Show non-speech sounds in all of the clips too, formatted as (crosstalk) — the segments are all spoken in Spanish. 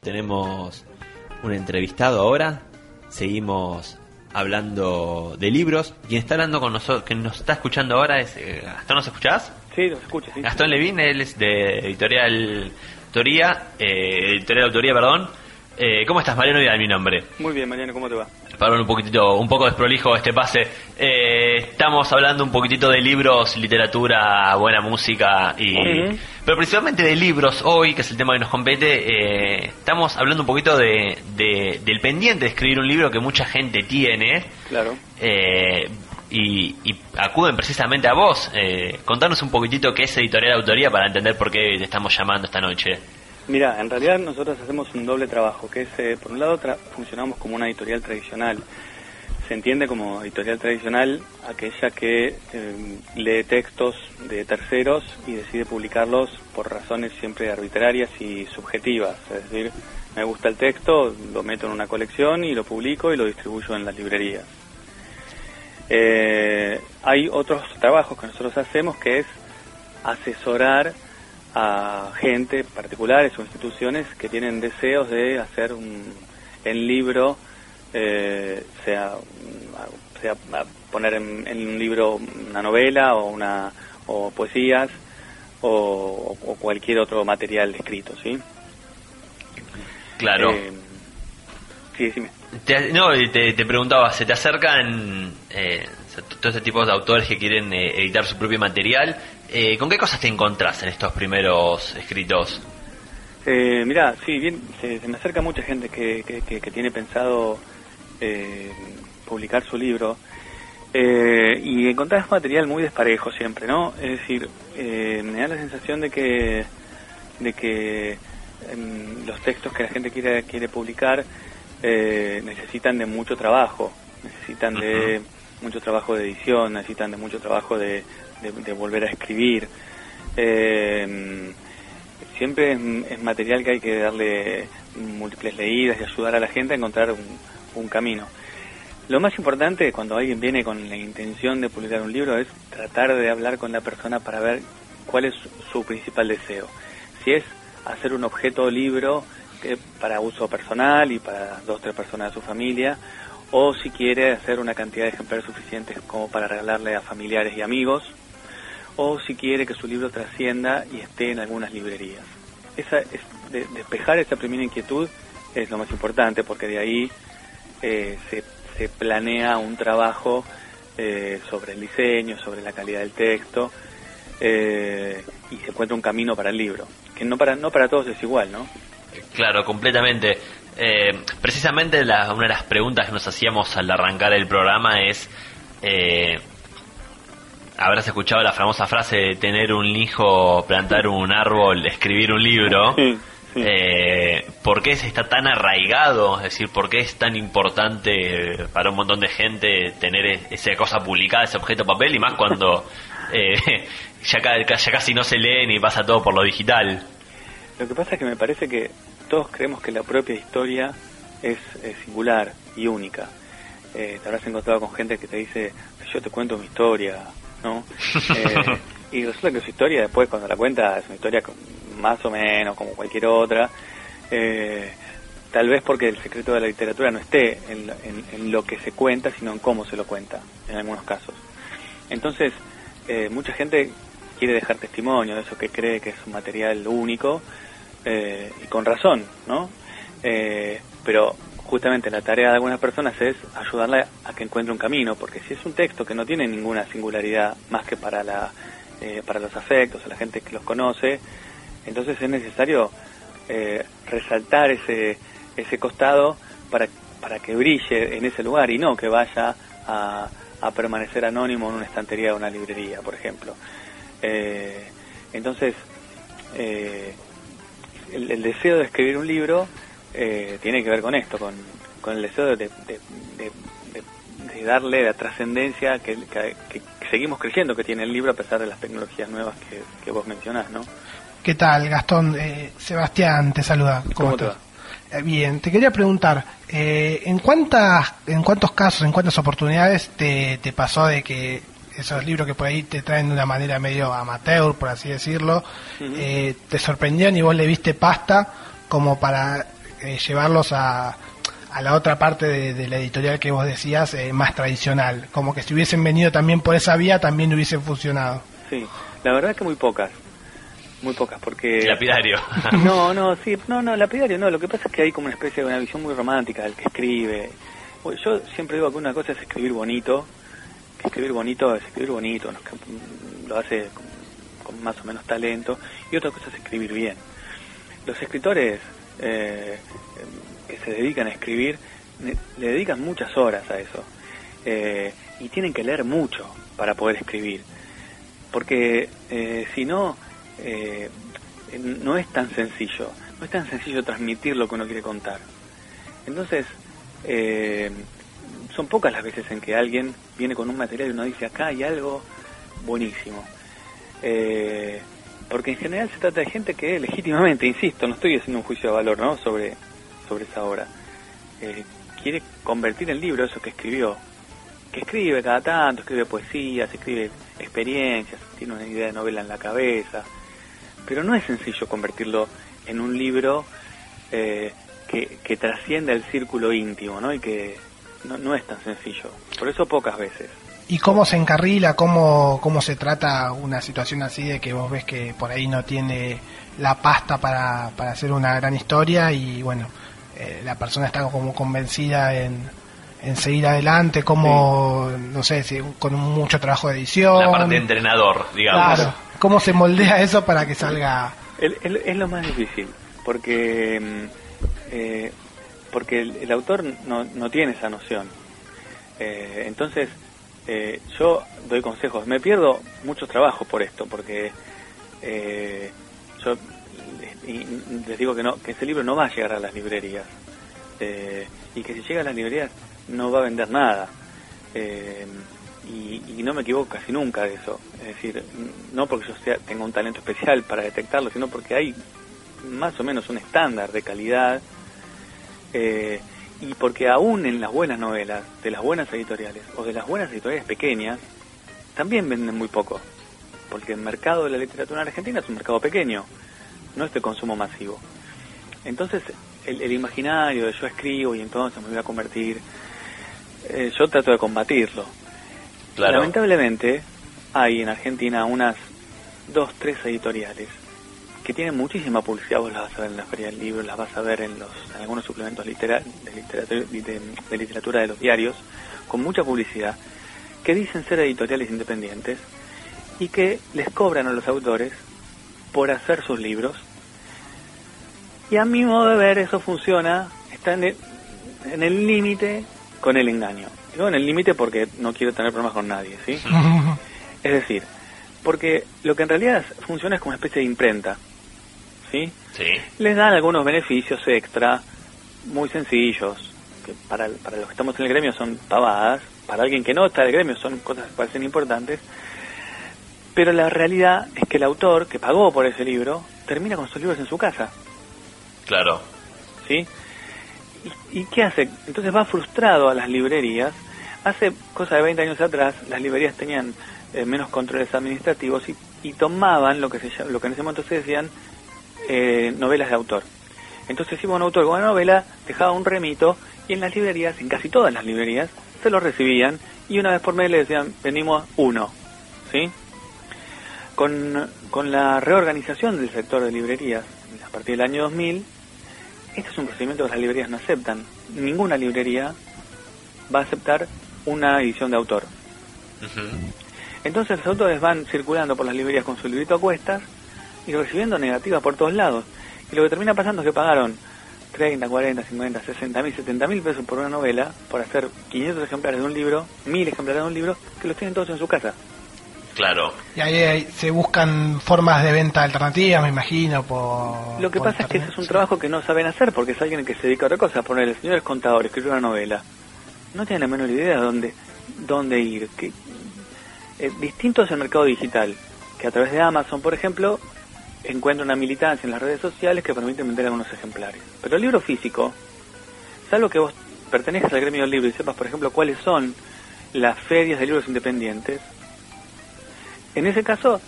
Tenemos un entrevistado ahora. Seguimos hablando de libros. Quien está hablando con nosotros, que nos está escuchando ahora es eh, Gastón, ¿nos escuchás? Sí, los escucho, sí. Gastón Levín, él es de Editorial Autoría, eh, Editorial Autoría, perdón. Eh, ¿Cómo estás, Mariano Vidal, mi nombre? Muy bien, Mariano, ¿cómo te va? Para un poquitito, un poco desprolijo este pase. Eh, estamos hablando un poquitito de libros, literatura, buena música y, pero principalmente de libros hoy, que es el tema que nos compete. eh, estamos hablando un poquito de, de- del pendiente de escribir un libro que mucha gente tiene Claro. eh, y, y acuden precisamente a vos. Eh, contanos un poquitito qué es editorial autoría para entender por qué te estamos llamando esta noche. Mira, en realidad nosotros hacemos un doble trabajo, que es, eh, por un lado, tra- funcionamos como una editorial tradicional. Se entiende como editorial tradicional aquella que eh, lee textos de terceros y decide publicarlos por razones siempre arbitrarias y subjetivas. Es decir, me gusta el texto, lo meto en una colección y lo publico y lo distribuyo en las librerías. Eh, hay otros trabajos que nosotros hacemos que es asesorar a gente, particulares o instituciones que tienen deseos de hacer un, el libro, eh, sea, sea poner en, en un libro una novela o, una, o poesías o, o cualquier otro material escrito, ¿sí? Claro. Eh, sí, decime. Te- no, te, te preguntaba, ¿se te acercan eh, todo este tipo de autores que quieren eh, editar su propio material? Eh, ¿Con qué cosas te encontrás en estos primeros escritos? Eh, mira, sí, bien, se, se me acerca mucha gente que, que, que- que tiene pensado eh, publicar su libro eh, y encontrar material muy desparejo siempre, ¿no? Es decir, eh, me da la sensación de que de que em, los textos que la gente quiere quiere publicar eh, necesitan de mucho trabajo, necesitan de mucho trabajo de edición, necesitan de mucho trabajo de, de- volver a escribir. Eh, siempre es, material que hay que darle múltiples leídas y ayudar a la gente a encontrar un, camino. Lo más importante cuando alguien viene con la intención de publicar un libro es tratar de hablar con la persona para ver cuál es su principal deseo. Si es hacer un objeto libro que para uso personal y para dos o tres personas de su familia, o si quiere hacer una cantidad de ejemplares suficientes como para regalarle a familiares y amigos, o si quiere que su libro trascienda y esté en algunas librerías. Esa es, de- despejar esa primera inquietud es lo más importante porque de ahí eh, se, planea un trabajo eh, sobre el diseño, sobre la calidad del texto eh, y se encuentra un camino para el libro, que no para, no para todos es igual, ¿no? Claro, completamente. Precisamente una de las preguntas que nos hacíamos al arrancar el programa es, habrás escuchado la famosa frase de tener un hijo, plantar un árbol, escribir un libro. Sí, sí. Eh, ¿Por qué se está tan arraigado? Es decir, ¿por qué es tan importante para un montón de gente tener e- esa cosa publicada, ese objeto papel? Y más cuando (laughs) eh, ya, ya casi no se lee ni pasa todo por lo digital. Lo que pasa es que me parece que todos creemos que la propia historia es, singular y única. Eh, te habrás encontrado con gente que te dice, yo te cuento mi historia, ¿no? Eh, y resulta que su historia después cuando la cuenta es una historia más o menos como cualquier otra. Eh, tal vez porque el secreto de la literatura no esté en, en- en lo que se cuenta, sino en cómo se lo cuenta, en algunos casos. Entonces, eh, mucha gente quiere dejar testimonio de eso que cree que es un material único, eh, y con razón, ¿no? Eh, pero justamente la tarea de algunas personas es ayudarle a que encuentre un camino, porque si es un texto que no tiene ninguna singularidad más que para, la, eh, para los afectos, a la gente que los conoce, entonces es necesario eh, resaltar ese, ese costado para, para que brille en ese lugar y no que vaya a, a permanecer anónimo en una estantería o una librería, por ejemplo. Eh, entonces, eh, el, deseo de escribir un libro eh, tiene que ver con esto, con, con el deseo de, de, darle la trascendencia que, seguimos creyendo que tiene el libro a pesar de las tecnologías nuevas que, vos mencionás, ¿no? ¿Qué tal, Gastón? Eh, Sebastián te saluda. ¿Cómo, te va? Eh, bien, te quería preguntar, eh, ¿en cuántas, en cuántos casos, en cuántas oportunidades te, te pasó de que esos libros que por ahí te traen de una manera medio amateur, por así decirlo, eh, te sorprendían y vos le viste pasta como para llevarlos a, a la otra parte de, la editorial que vos decías, más tradicional? Como que si hubiesen venido también por esa vía, también hubiesen funcionado. Sí, la verdad que muy pocas muy pocas porque lapidario (laughs) no no sí no no lapidario no lo que pasa es que hay como una especie de una visión muy romántica del que escribe yo siempre digo que una cosa es escribir bonito que escribir bonito es escribir bonito lo hace con, más o menos talento y otra cosa es escribir bien los escritores eh, que se dedican a escribir le dedican muchas horas a eso eh, y tienen que leer mucho para poder escribir porque eh, si no no es tan sencillo, no es tan sencillo transmitir lo que uno quiere contar. Entonces, son pocas las veces en que alguien viene con un material y uno dice, acá hay algo buenísimo. Porque en general se trata de gente que legítimamente, insisto, no estoy haciendo un juicio de valor ¿no? sobre, sobre esa obra, quiere convertir el libro eso que escribió, que escribe cada tanto, escribe poesías, escribe experiencias, tiene una idea de novela en la cabeza, pero no es sencillo convertirlo en un libro eh, que, que trascienda el círculo íntimo, ¿no? Y que no, no es tan sencillo. Por eso pocas veces. ¿Y cómo se encarrila, cómo, cómo se trata una situación así de que vos ves que por ahí no tiene la pasta para, para hacer una gran historia y bueno, eh, la persona está como convencida en, en seguir adelante, como, no sé, si, con mucho trabajo de edición. La parte de entrenador, digamos. Claro. ¿Cómo se moldea eso para que salga? es lo más difícil, porque mm, eh, porque el, autor no, no, tiene esa noción. Eh, entonces, eh, yo doy consejos. Me pierdo mucho trabajo por esto, porque yo les digo que no que ese libro no va a llegar a las librerías y que si llega a las librerías no va a vender nada y, no me equivoco casi nunca de eso. Es decir, no porque yo sea, tenga un talento especial para detectarlo, sino porque hay más o menos un estándar de calidad eh, y porque aún en las buenas novelas, de las buenas editoriales o de las buenas editoriales pequeñas, también venden muy poco. Porque el mercado de la literatura en Argentina es un mercado pequeño, no es de consumo masivo. Entonces, el, imaginario de yo escribo y entonces me voy a convertir, eh, yo trato de combatirlo Lamentablemente hay en Argentina unas dos, tres editoriales que tienen muchísima publicidad, vos las vas a ver en la Feria del Libro, las vas a ver en, los, algunos suplementos de, literatura, de, literatura de los diarios, con mucha publicidad, que dicen ser editoriales independientes y que les cobran a los autores por hacer sus libros. Y a mi modo de ver eso funciona, está en el límite con el engaño. Digo en el límite porque no quiero tener problemas con nadie, ¿sí? (laughs) es decir, porque lo que en realidad funciona es como una especie de imprenta, ¿sí? Sí. Les dan algunos beneficios extra, muy sencillos, que para, para los que estamos en el gremio son pavadas, para alguien que no está en el gremio son cosas que parecen importantes, pero la realidad es que el autor que pagó por ese libro termina con sus libros en su casa. Claro. ¿Sí? ¿Y, qué hace? Entonces va frustrado a las librerías. Hace cosa de 20 años atrás, las librerías tenían eh, menos controles administrativos y, tomaban lo que, se, lo que en ese momento se decían eh, novelas de autor. Entonces iba un autor con una novela, dejaba un remito y en las librerías, en casi todas las librerías, se lo recibían y una vez por mes le decían, venimos uno. ¿Sí? Con, con la reorganización del sector de librerías a partir del año 2000, este es un procedimiento que las librerías no aceptan. Ninguna librería va a aceptar una edición de autor. Entonces los autores van circulando por las librerías con su librito a cuestas y recibiendo negativas por todos lados. Y lo que termina pasando es que pagaron 30, 40, 50, 60 mil, 70 mil pesos por una novela, por hacer 500 ejemplares de un libro, 1000 ejemplares de un libro, que los tienen todos en su casa. Claro. Y ahí, ahí se buscan formas de venta alternativas, me imagino, por... Lo que por pasa es que ese es un trabajo que no saben hacer porque es alguien que se dedica a otra cosa. Poner el señor es contador, escribió una novela. No tiene la menor idea de dónde, dónde ir. Que, eh, distinto es el mercado digital, que a través de Amazon, por ejemplo, encuentra una militancia en las redes sociales que permite vender algunos ejemplares. Pero el libro físico, salvo que vos pertenezcas al gremio del libro y sepas, por ejemplo, cuáles son las ferias de libros independientes, en ese caso,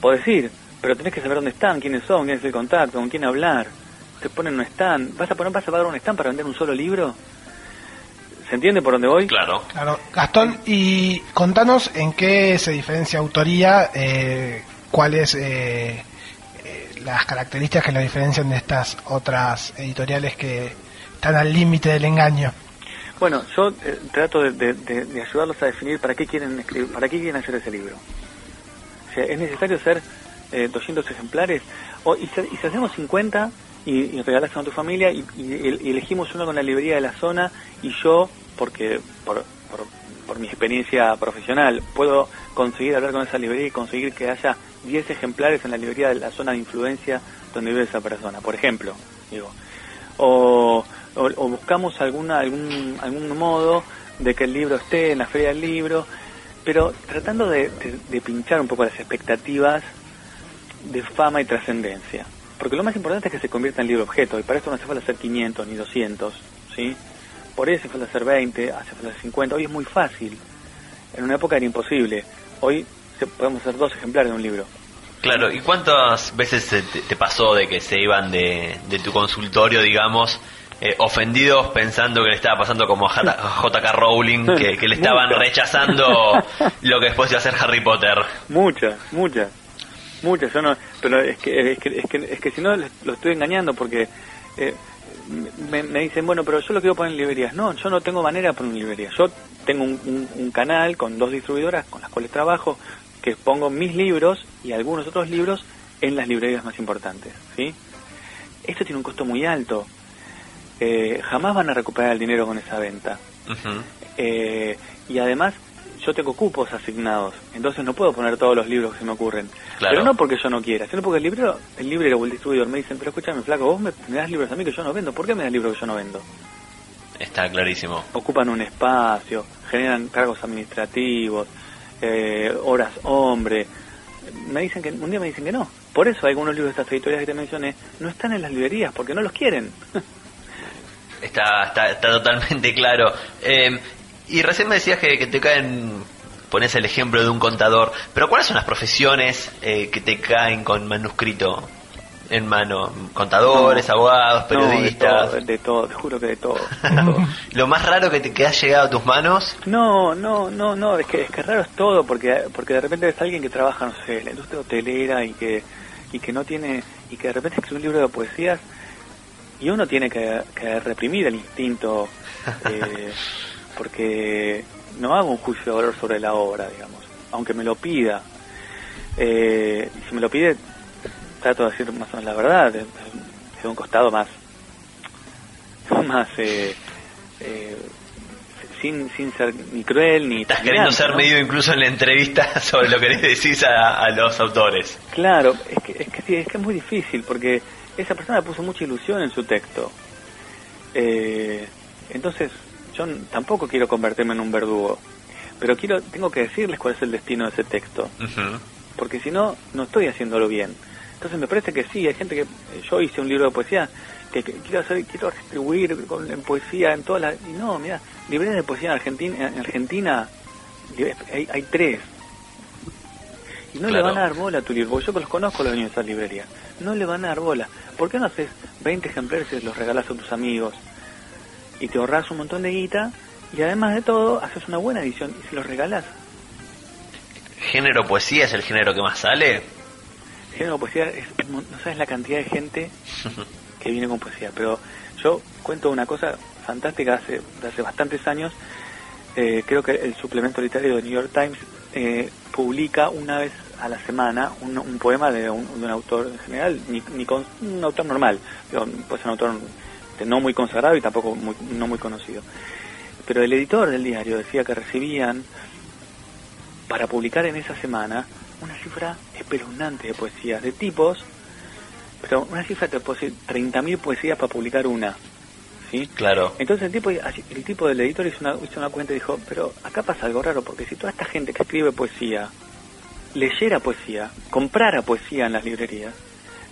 podés ir, pero tenés que saber dónde están, quiénes son, quién es el contacto, con quién hablar. Te ponen un stand. ¿Vas a poner, vas a pagar un stand para vender un solo libro? ¿Se entiende por dónde voy? Claro. Claro, Gastón, y contanos en qué se diferencia autoría, eh, cuáles eh, eh, las características que lo diferencian de estas otras editoriales que están al límite del engaño. Bueno, yo eh, trato de, de- ayudarlos a definir para qué quieren escribir, para qué quieren hacer ese libro. O sea, es necesario hacer eh, 200 ejemplares o, y, si, y si hacemos 50 y, y regalas a tu familia y- y elegimos uno con la librería de la zona y yo, porque por, por, por mi experiencia profesional, puedo conseguir hablar con esa librería y conseguir que haya 10 ejemplares en la librería de la zona de influencia donde vive esa persona, por ejemplo, digo. O, o, buscamos alguna, algún, algún modo de que el libro esté en la feria del libro, pero tratando de pinchar un poco las expectativas de fama y trascendencia. Porque lo más importante es que se convierta en libro objeto, y para esto no hace falta hacer 500 ni 200, ¿sí? Por eso hace falta hacer 20, hace falta hacer 50, hoy es muy fácil. En una época era imposible. Hoy se- podemos hacer dos ejemplares de un libro. Claro, ¿y cuántas veces te, te pasó de que se iban de, de tu consultorio, digamos, eh, ofendidos pensando que le estaba pasando como a JK Rowling, (laughs) que, que le estaban rechazando (laughs) lo que después iba a ser Harry Potter? Muchas, muchas, muchas. Yo no, pero es que, es que, es que, es que si no lo estoy engañando porque eh, me, me dicen, bueno, pero yo lo quiero poner en librerías. No, yo no tengo manera de poner en librerías. Yo tengo un, un- un canal con dos distribuidoras con las cuales trabajo, que pongo mis libros y algunos otros libros en las librerías más importantes, ¿sí? Esto tiene un costo muy alto. Eh, jamás van a recuperar el dinero con esa venta. Eh, y además yo tengo cupos asignados, entonces no puedo poner todos los libros que se me ocurren. Claro. Pero no porque yo no quiera, sino porque el librero, el librero o el distribuidor me dicen, pero escúchame flaco, vos me, me das libros a mí que yo no vendo, ¿por qué me das libros que yo no vendo? Está clarísimo. Ocupan un espacio, generan cargos administrativos, eh, horas hombre. Me dicen que un día me dicen que no. Por eso algunos libros de estas editoriales que te mencioné no están en las librerías porque no los quieren. (laughs) Está, está, está totalmente claro. Eh, y recién me decías que, que te caen, pones el ejemplo de un contador, pero ¿cuáles son las profesiones eh, que te caen con manuscrito en mano? ¿Contadores, No. abogados, No, de periodistas? todo, de todo, te juro que de todo. de (laughs) todo. Lo más raro que te que ha llegado a tus manos, No, no, no, no, es que, es que raro es todo, porque, porque de repente ves a alguien que trabaja, no sé, en la industria hotelera y que, y que no tiene, y que de repente escribe un libro de poesías y uno tiene que, que reprimir el instinto, (laughs) eh, porque no hago un juicio de valor sobre la obra, digamos, aunque me lo pida. Eh, y si me lo pide, trato de decir más o menos la verdad, de, de un costado más, (laughs) más, eh, eh, sin, sin ser ni cruel ni estás queriendo ser ¿no? medido incluso en la entrevista (laughs) sobre lo que le decís a, a los autores. Claro, es que, es que sí, es que es muy difícil porque esa persona puso mucha ilusión en su texto. Eh, entonces, yo tampoco quiero convertirme en un verdugo, pero quiero, tengo que decirles cuál es el destino de ese texto, porque si no, no estoy haciéndolo bien. Entonces me parece que sí, hay gente que, eh, yo hice un libro de poesía que, que quiero hacer, quiero distribuir con, en poesía en todas las, y no, mira, librerías de poesía en Argentina, en Argentina hay, hay tres, y no le van a dar bola a tu libro, porque yo los conozco los dueños de esas librerías. No le van a dar bola. ¿Por qué no haces 20 ejemplares y los regalas a tus amigos? Y te ahorras un montón de guita y además de todo haces una buena edición y se los regalas. ¿Género poesía es el género que más sale? Género poesía, es- no sabes la cantidad de gente (laughs) que viene con poesía. Pero yo cuento una cosa fantástica hace, hace bastantes años. Eh, creo que el suplemento literario de New York Times eh, publica una vez a la semana un, un poema de un, de un autor en general, ni, ni con, un autor normal, digo, puede ser un autor no muy consagrado y tampoco muy, no muy conocido. Pero el editor del diario decía que recibían para publicar en esa semana una cifra espeluznante de poesías, de tipos, pero una cifra puedo decir 30.000 poesías para publicar una. ¿Sí? Claro. Entonces el tipo, el tipo del editor hizo una, hizo una cuenta y dijo, pero acá pasa algo raro, porque si toda esta gente que escribe poesía leyera poesía, comprara poesía en las librerías,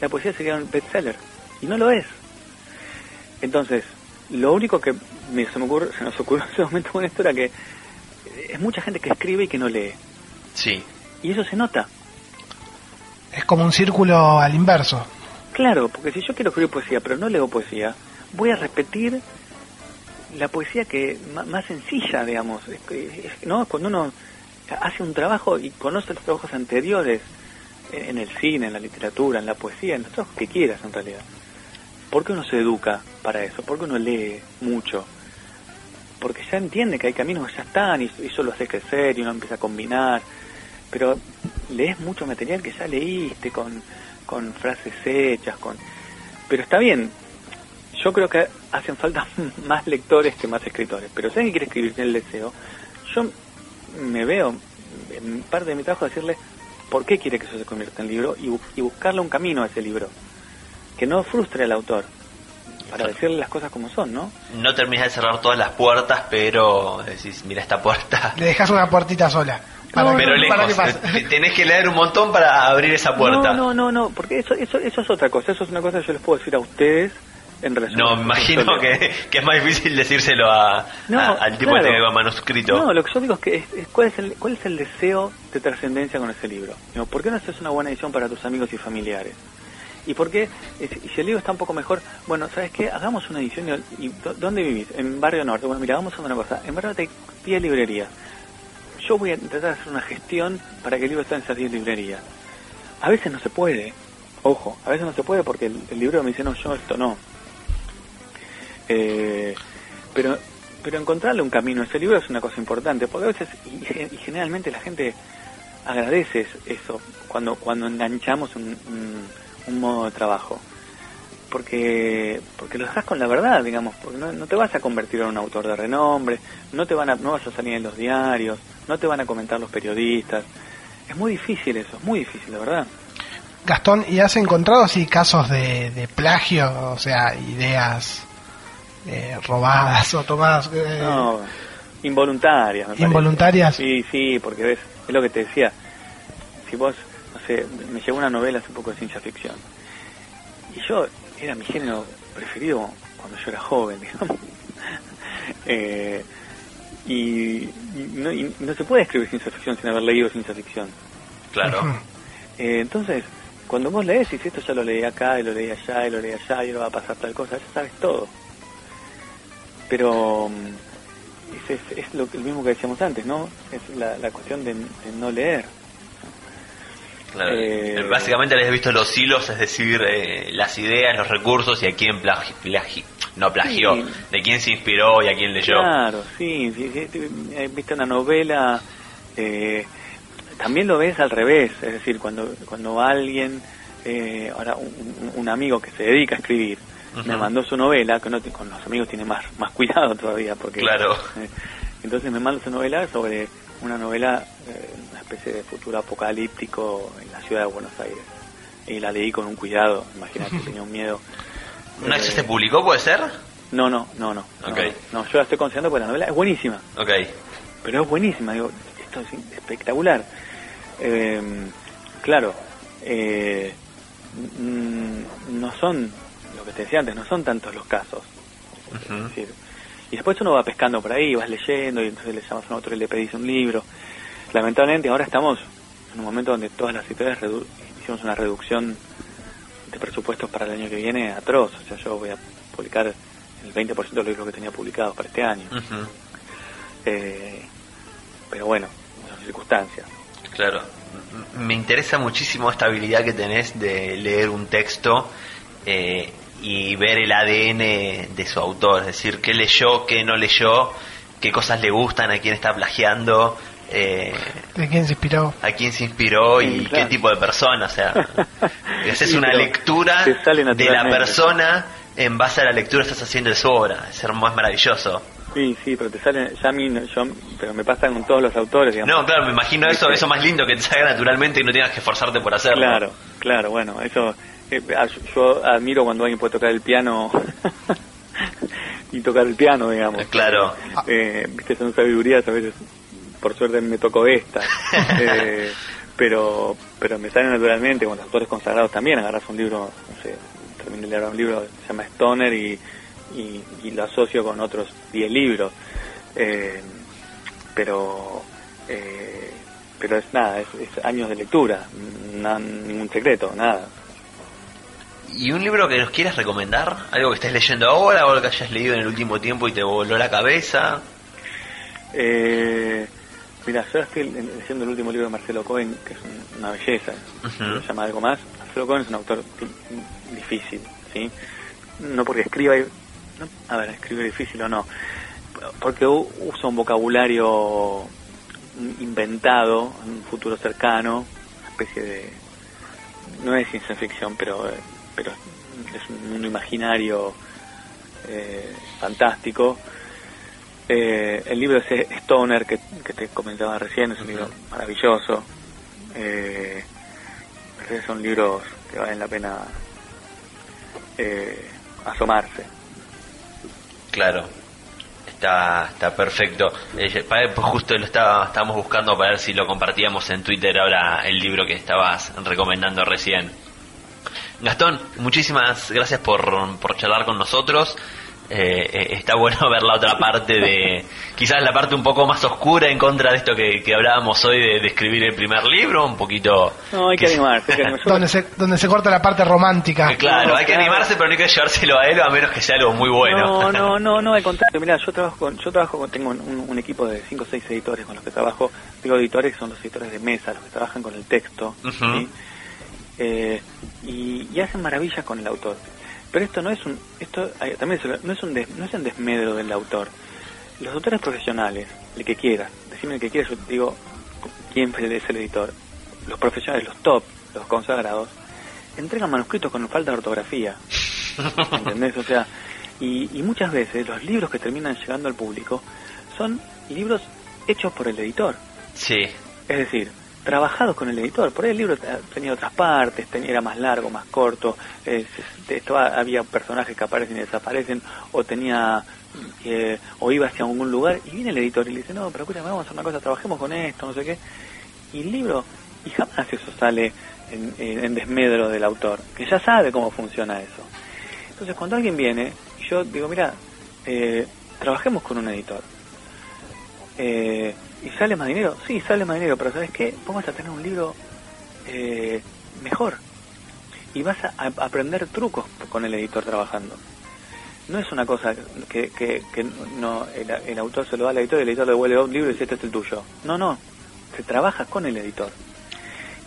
la poesía sería un bestseller. Y no lo es. Entonces, lo único que me, se, me ocurre, se nos ocurrió en ese momento con esto era que es mucha gente que escribe y que no lee. Sí. Y eso se nota. Es como un círculo al inverso. Claro, porque si yo quiero escribir poesía, pero no leo poesía, voy a repetir la poesía que más sencilla, digamos. ¿No? Cuando uno hace un trabajo y conoce los trabajos anteriores en el cine, en la literatura, en la poesía, en los trabajos que quieras en realidad. ¿Por qué uno se educa para eso? ¿Por qué uno lee mucho? Porque ya entiende que hay caminos que ya están y eso lo hace crecer y uno empieza a combinar. Pero lees mucho material que ya leíste con, con frases hechas, con... Pero está bien, yo creo que hacen falta (laughs) más lectores que más escritores. Pero si alguien quiere escribir el deseo, yo me veo parte de mi trabajo decirle por qué quiere que eso se convierta en libro y, y buscarle un camino a ese libro. Que no frustre al autor, para decirle las cosas como son, ¿no? No terminas de cerrar todas las puertas, pero decís, mira esta puerta. (laughs) Le dejas una puertita sola. Para pero lejos, tenés que leer un montón para abrir esa puerta. No, no, no, no, porque eso, eso, eso es otra cosa. Eso es una cosa que yo les puedo decir a ustedes en relación No, imagino que, que, es más difícil decírselo a, al tipo que tenga manuscrito. No, lo que yo digo es que es, ¿cuál, es el, cuál es el deseo de trascendencia con ese libro. ¿Por qué no haces una buena edición para tus amigos y familiares? ¿Y por qué? Si el libro está un poco mejor, bueno, ¿sabes qué? Hagamos una edición. Y, ¿Dónde vivís? En Barrio Norte. Bueno, mira, vamos a hacer una cosa. En Barrio Norte hay 10 librerías. Yo voy a tratar de hacer una gestión para que el libro esté en esas 10 librerías. A veces no se puede. Ojo, a veces no se puede porque el, libro me dice, no, yo esto no. Eh, pero pero encontrarle un camino a ese libro es una cosa importante, porque a veces, y, generalmente la gente agradece eso cuando, cuando enganchamos un modo de trabajo. Porque, porque lo dejas con la verdad, digamos, porque no, te vas a convertir en un autor de renombre, no, te van a, no vas a salir en los diarios, no te van a comentar los periodistas. Es muy difícil eso, es muy difícil, de verdad. Gastón, ¿y has encontrado así casos de, plagio, o sea, ideas eh, robadas o tomadas? Eh, no, involuntarias. ¿Involuntarias? Sí, sí, porque ves, es lo que te decía. Si vos me llegó una novela hace poco de ciencia ficción. Y yo, era mi género preferido cuando yo era joven, (laughs) digamos. Eh, y, no, se puede escribir ciencia ficción sin haber leído ciencia ficción. Claro. Eh, entonces, cuando vos lees, y si esto ya lo leí acá, y lo leí allá, y lo leí allá, y lo va a pasar tal cosa, ya sabes todo. Pero mm, es, es, lo, mismo que decíamos antes, ¿no? Es la, la cuestión de no leer. Eh, Básicamente les he visto los hilos, es decir, eh, las ideas, los recursos y a quién plagi, no plagió, de quién se inspiró y a quién leyó. Claro, sí, sí, eh, viste una novela, también lo ves al revés, es decir, cuando, cuando alguien, ahora un, amigo que se dedica a escribir, me mandó su novela, que no, con los amigos tiene más, más cuidado todavía, porque... Claro. entonces me mandó su novela sobre una novela, eh, especie de futuro apocalíptico en la ciudad de Buenos Aires. Y la leí con un cuidado, imagínate, (laughs) tenía un miedo. ¿No se publicó, puede ser? No, no, no, no. Okay. No, yo la estoy considerando porque la novela es buenísima. Ok. Pero es buenísima, digo, esto es espectacular. Em, claro, eh, no son, lo que te decía antes, no son tantos los casos. Es decir, y después uno va pescando por ahí, vas leyendo y entonces le llamas a otro y le pedís un libro. Lamentablemente ahora estamos en un momento donde todas las editoriales hicimos una reducción de presupuestos para el año que viene atroz. O sea, yo voy a publicar el 20% de los libros que tenía publicados para este año. Eh, pero bueno, son circunstancias. Claro. Me interesa muchísimo esta habilidad que tenés de leer un texto eh, y ver el ADN de su autor, es decir, qué leyó, qué no leyó, qué cosas le gustan, a quién está plagiando. Eh, ¿De quién se inspiró? A quién se inspiró y qué tipo de persona, o sea, (laughs) es una lectura de la persona en base a la lectura que estás haciendo de su obra, es, es maravilloso. Sí, sí, pero te salen, ya a mí, no- yo, pero me pasa con todos los autores, digamos. No, claro, me imagino eso, eso más lindo que te salga naturalmente y no tengas que esforzarte por hacerlo. Claro, claro, bueno, eso, eh, yo admiro cuando alguien puede tocar el piano (laughs) y tocar el piano, digamos. Claro. Eh, Viste, son sabidurías, a veces, por suerte me tocó esta. (laughs) Eh, pero pero me sale naturalmente, con los autores consagrados también, agarras un libro, no sé, terminé de leer un libro que se llama Stoner y, y, y lo asocio con otros 10 libros. Eh, pero eh, pero es nada, es, es años de lectura, na- ningún secreto, nada. ¿Y un libro que nos quieras recomendar? ¿Algo que estés leyendo ahora o algo que hayas leído en el último tiempo y te voló la cabeza? Eh, mira, yo estoy leyendo el último libro de Marcelo Cohen, que es un- una belleza, se llama algo más. Marcelo Cohen es un autor di- difícil, ¿sí? No porque escriba, y- no, a ver, escribe difícil o no, porque usa un vocabulario inventado en un futuro cercano, una especie de, no es ciencia ficción, pero, pero es un mundo imaginario eh, fantástico. Eh, el libro es Stoner, que, que te comentaba recién, es un libro maravilloso. Eh, son libros que valen la pena eh, asomarse. Claro, está, está perfecto. Eh, pues justo lo estaba, estábamos buscando para ver si lo compartíamos en Twitter ahora el libro que estabas recomendando recién. Gastón, muchísimas gracias por, por charlar con nosotros. Eh, eh, está bueno (laughs) ver la otra parte de, quizás la parte un poco más oscura en contra de esto que, que hablábamos hoy de, de escribir el primer libro, un poquito... No, hay que animarse. hay que animarse. Yo- (laughs) donde se, donde se corta la parte romántica. Eh, Claro, No, hay que animarse, pero no hay que llevárselo a él a menos que sea algo muy bueno. No, (laughs) no, no, no, al contrario. Mira, yo trabajo con, yo trabajo con, tengo un, un equipo de cinco o seis editores con los que trabajo. Digo editores que son los editores de mesa, los que trabajan con el texto. Eh, y, y hacen maravillas con el autor. Pero esto no es un, esto también no es un, des- no es un desmedro del autor. Los autores profesionales, el que quiera, decime el que quiera, yo digo quién es el editor. Los profesionales, los top, los consagrados, entregan manuscritos con falta de ortografía. (laughs) ¿Entendés? O sea, y, y muchas veces los libros que terminan llegando al público son libros hechos por el editor. Sí, Es decir, trabajados con el editor. Por ahí el libro tenía otras partes, tenía, era más largo, más corto, eh, había personajes que aparecen y desaparecen, o tenía eh, o iba hacia algún lugar, y viene el editor y le dice, no, pero escúchame, vamos a hacer una cosa, trabajemos con esto, no sé qué. Y el libro, y jamás eso sale en desmedro del autor, que ya sabe cómo funciona eso. Entonces, cuando alguien viene, yo digo, mira, eh, trabajemos con un editor. Eh, ¿Y sale más dinero? Sí, sale más dinero, pero ¿sabes qué? Vamos a tener un libro eh, mejor. Y vas a, aprender trucos con el editor trabajando. No es una cosa que, que, no el, el autor se lo da al editor y el editor le devuelve un libro y dice, este es el tuyo. No, no. Se trabaja con el editor.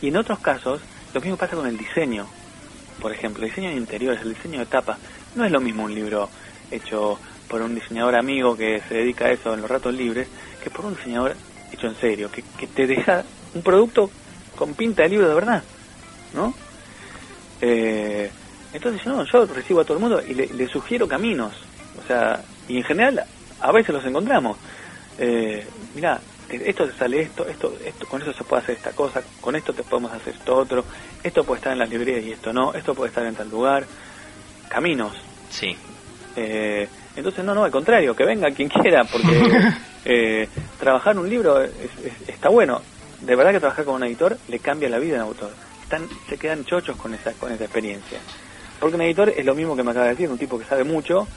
Y en otros casos, lo mismo pasa con el diseño. Por ejemplo, el diseño de interiores, el diseño de tapa. No es lo mismo un libro hecho por un diseñador amigo que se dedica a eso en los ratos libres que por un diseñador hecho en serio, que, que te deja un producto con pinta de libro de verdad, ¿no? Eh, entonces, no, yo recibo a todo el mundo y le, le sugiero caminos, o sea, y en general a veces los encontramos. Eh, mira, esto te sale esto, esto, esto, con eso se puede hacer esta cosa, con esto te podemos hacer esto otro, esto puede estar en las librerías y esto no, esto puede estar en tal lugar, caminos. sí. Eh, entonces, no, no, al contrario, que venga quien quiera, porque (laughs) eh, trabajar un libro es- es- está bueno. De verdad que trabajar con un editor le cambia la vida a un autor. Están, se quedan chochos con esa, con esa experiencia. Porque un editor es lo mismo que me acaba de decir, un tipo que sabe mucho,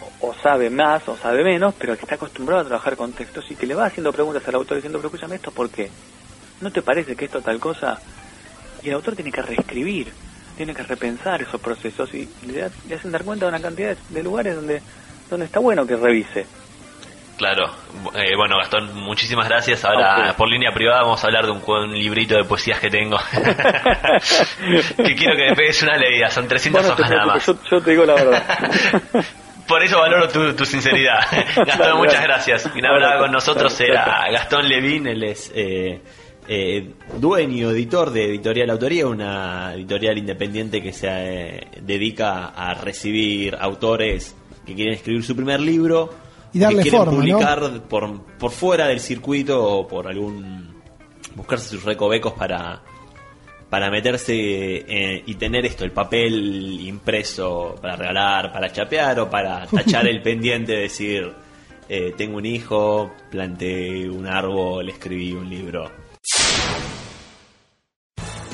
o, o sabe más, o sabe menos, pero que está acostumbrado a trabajar con textos y que le va haciendo preguntas al autor diciendo, pero escúchame esto, ¿por qué? ¿No te parece que esto tal cosa? Y el autor tiene que reescribir, tiene que repensar esos procesos y le, le hacen dar cuenta de una cantidad de, lugares donde, donde está bueno que revise. Claro, Eh, bueno Gastón, muchísimas gracias. Ahora por línea privada vamos a hablar de un, librito de poesías que tengo. (laughs) que quiero que me pegues una leída, son 300 Vos no te hojas nada más. yo, yo te digo la verdad. (laughs) Por eso valoro tu, tu sinceridad. (laughs) Gastón, muchas gracias. Quien hablaba con nosotros era. Gastón Levín, él es eh, eh, dueño, editor de Editorial Autoría, una editorial independiente que se eh, dedica a recibir autores que quieren escribir su primer libro, Y darle que quieren forma, ¿no? publicar por, por fuera del circuito o por algún buscarse sus recovecos para para meterse eh, y tener esto, el papel impreso para regalar, para chapear o para (laughs) tachar el pendiente, decir, eh, tengo un hijo, planté un árbol, escribí un libro.